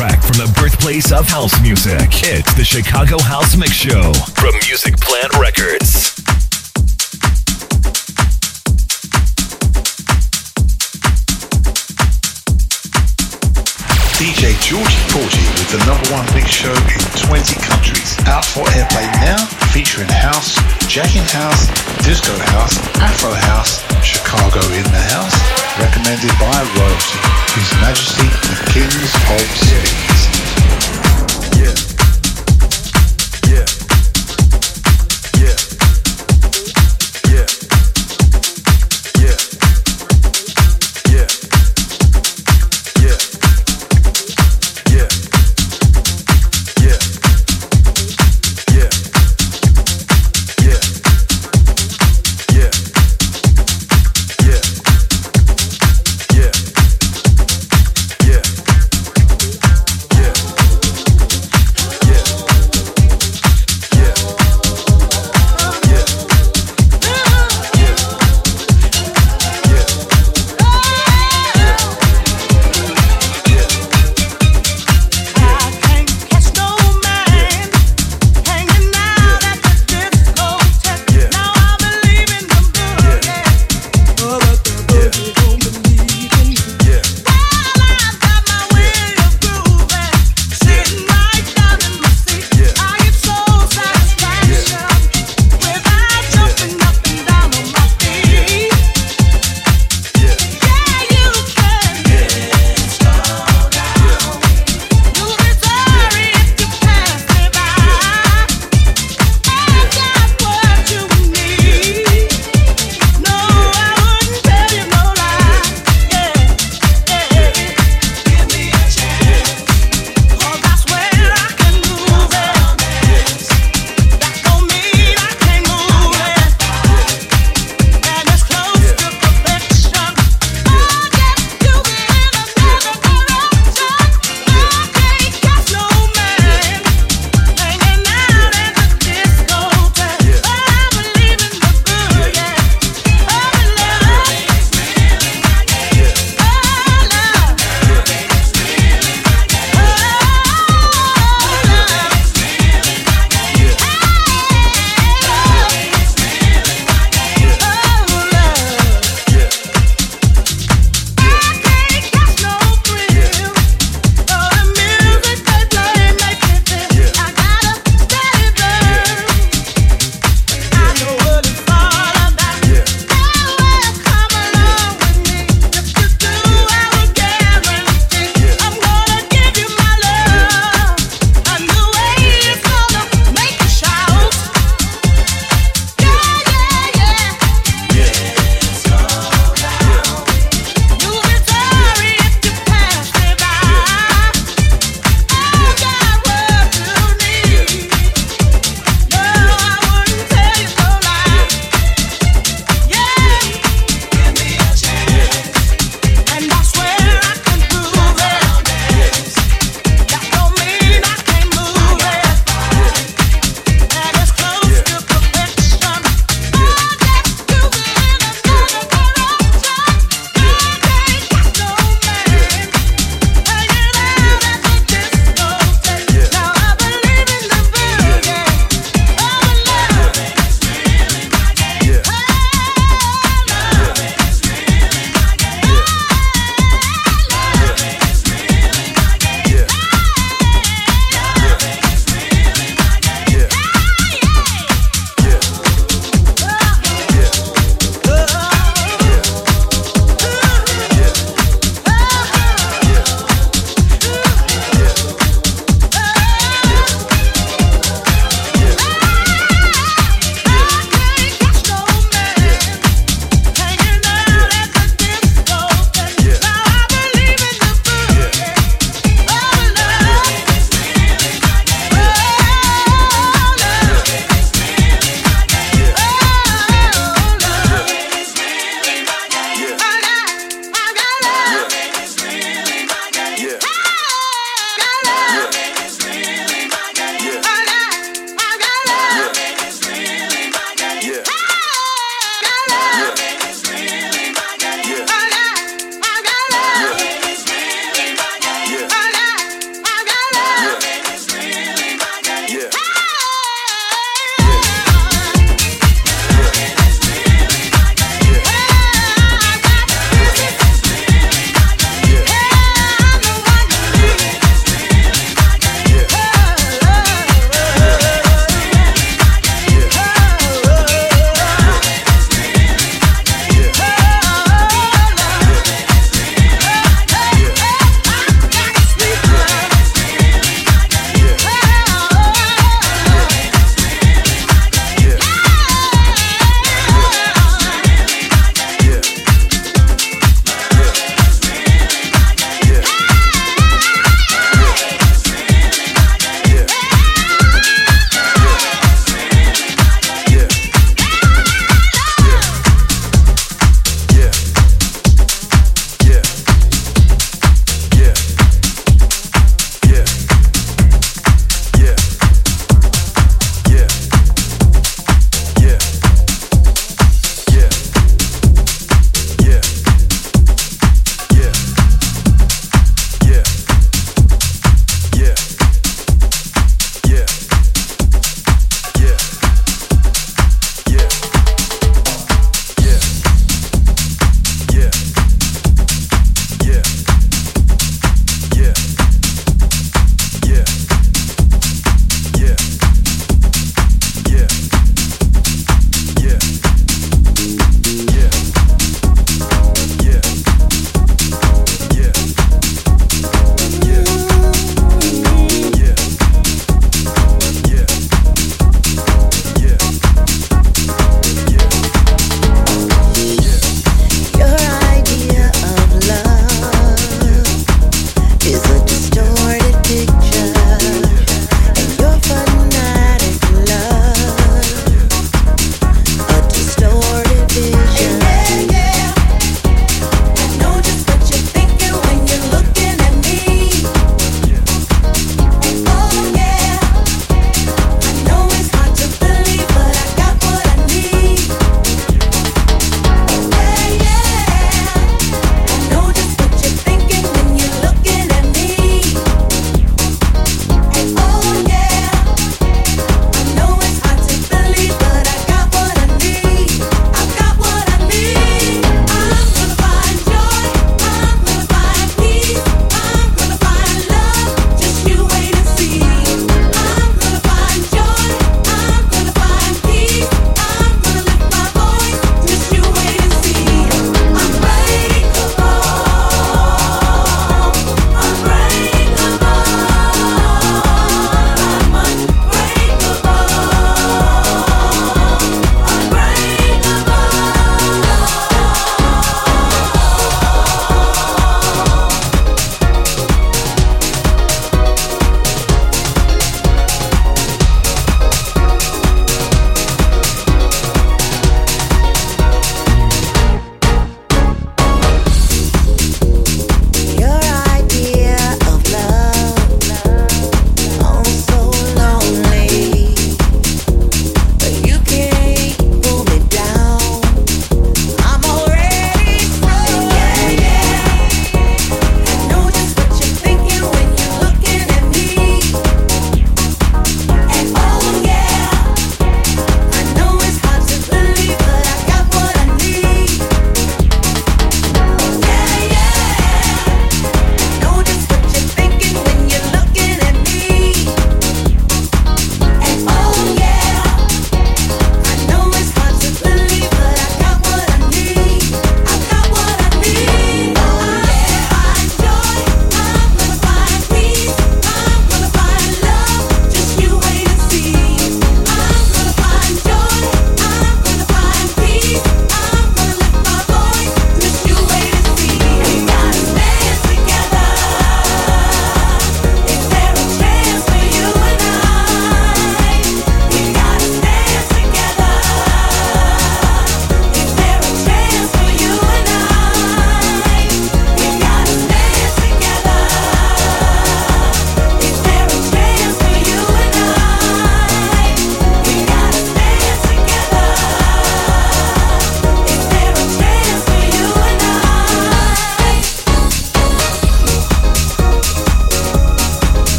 Direct from the birthplace of house music, it's the Chicago House Mix Show from Music Plant Records. DJ Georgie Porgie with the number one mix show in 20 countries. Out for airplay now, featuring house, jacking house, disco house, afro house, Chicago in the house. Recommended by Royalty, His Majesty the Kings of Speed.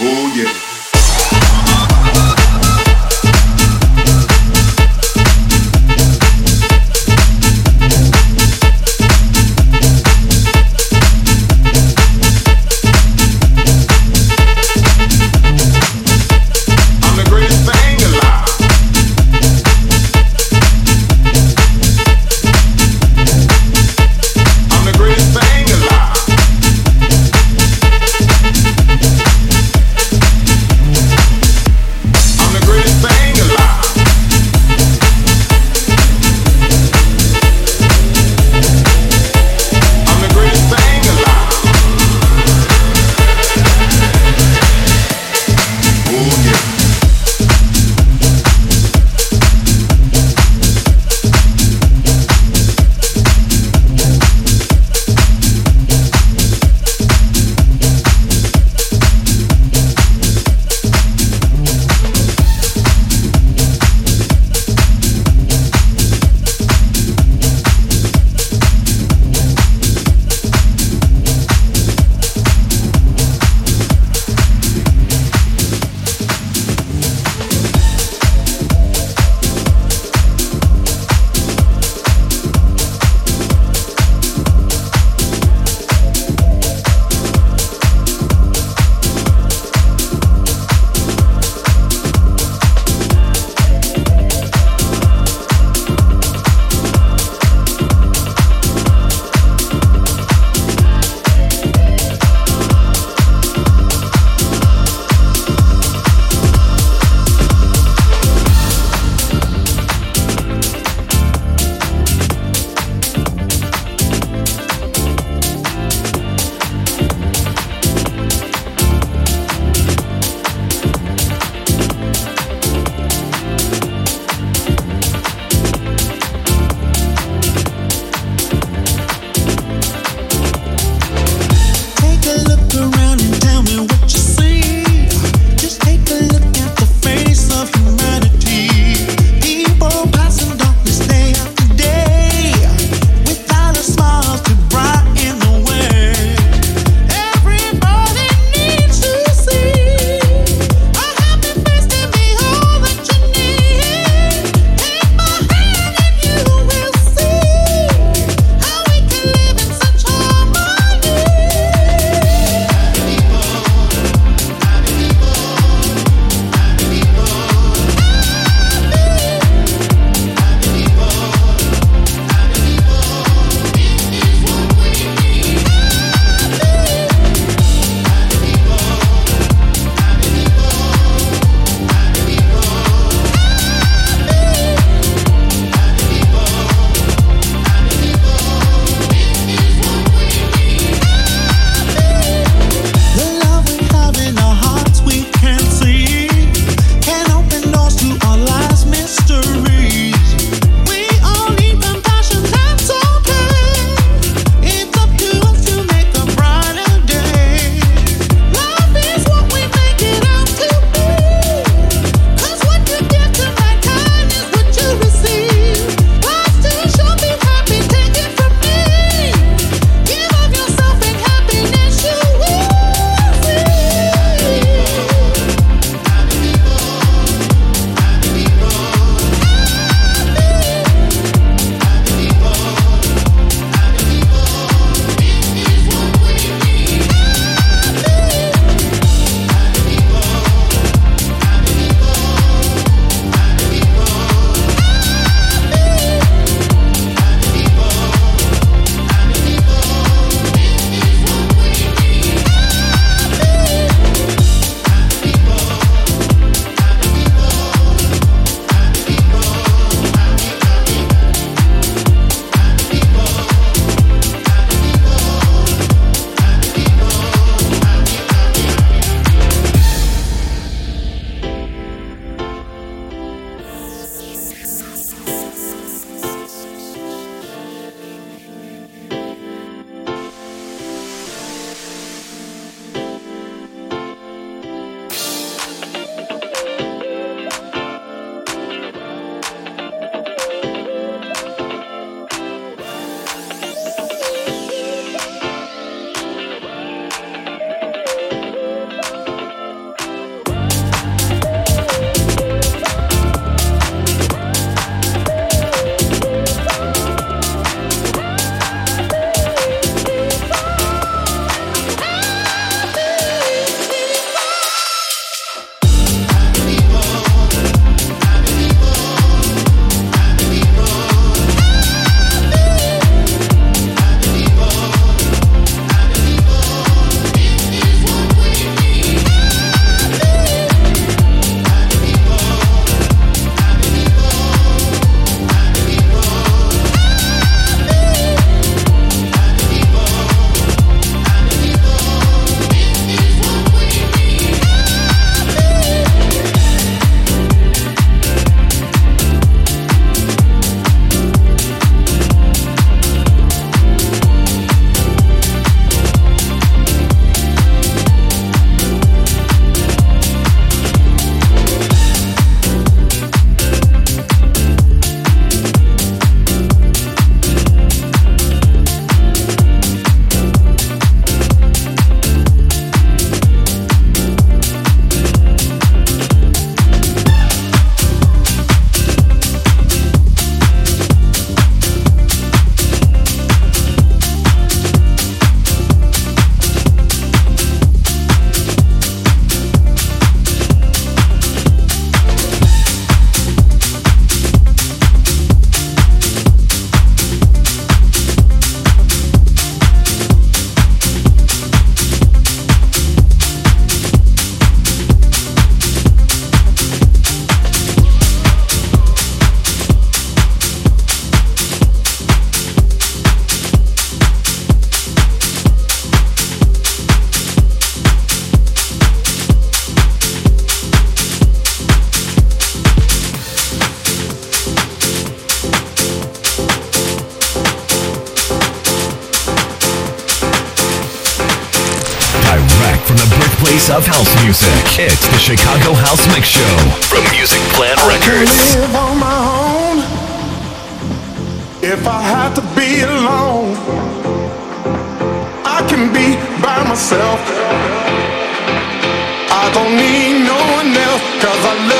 Oh yeah. Chicago Show from Music Plant Records. I live on my own. If I have to be alone, I can be by myself. I don't need no one else, cause I love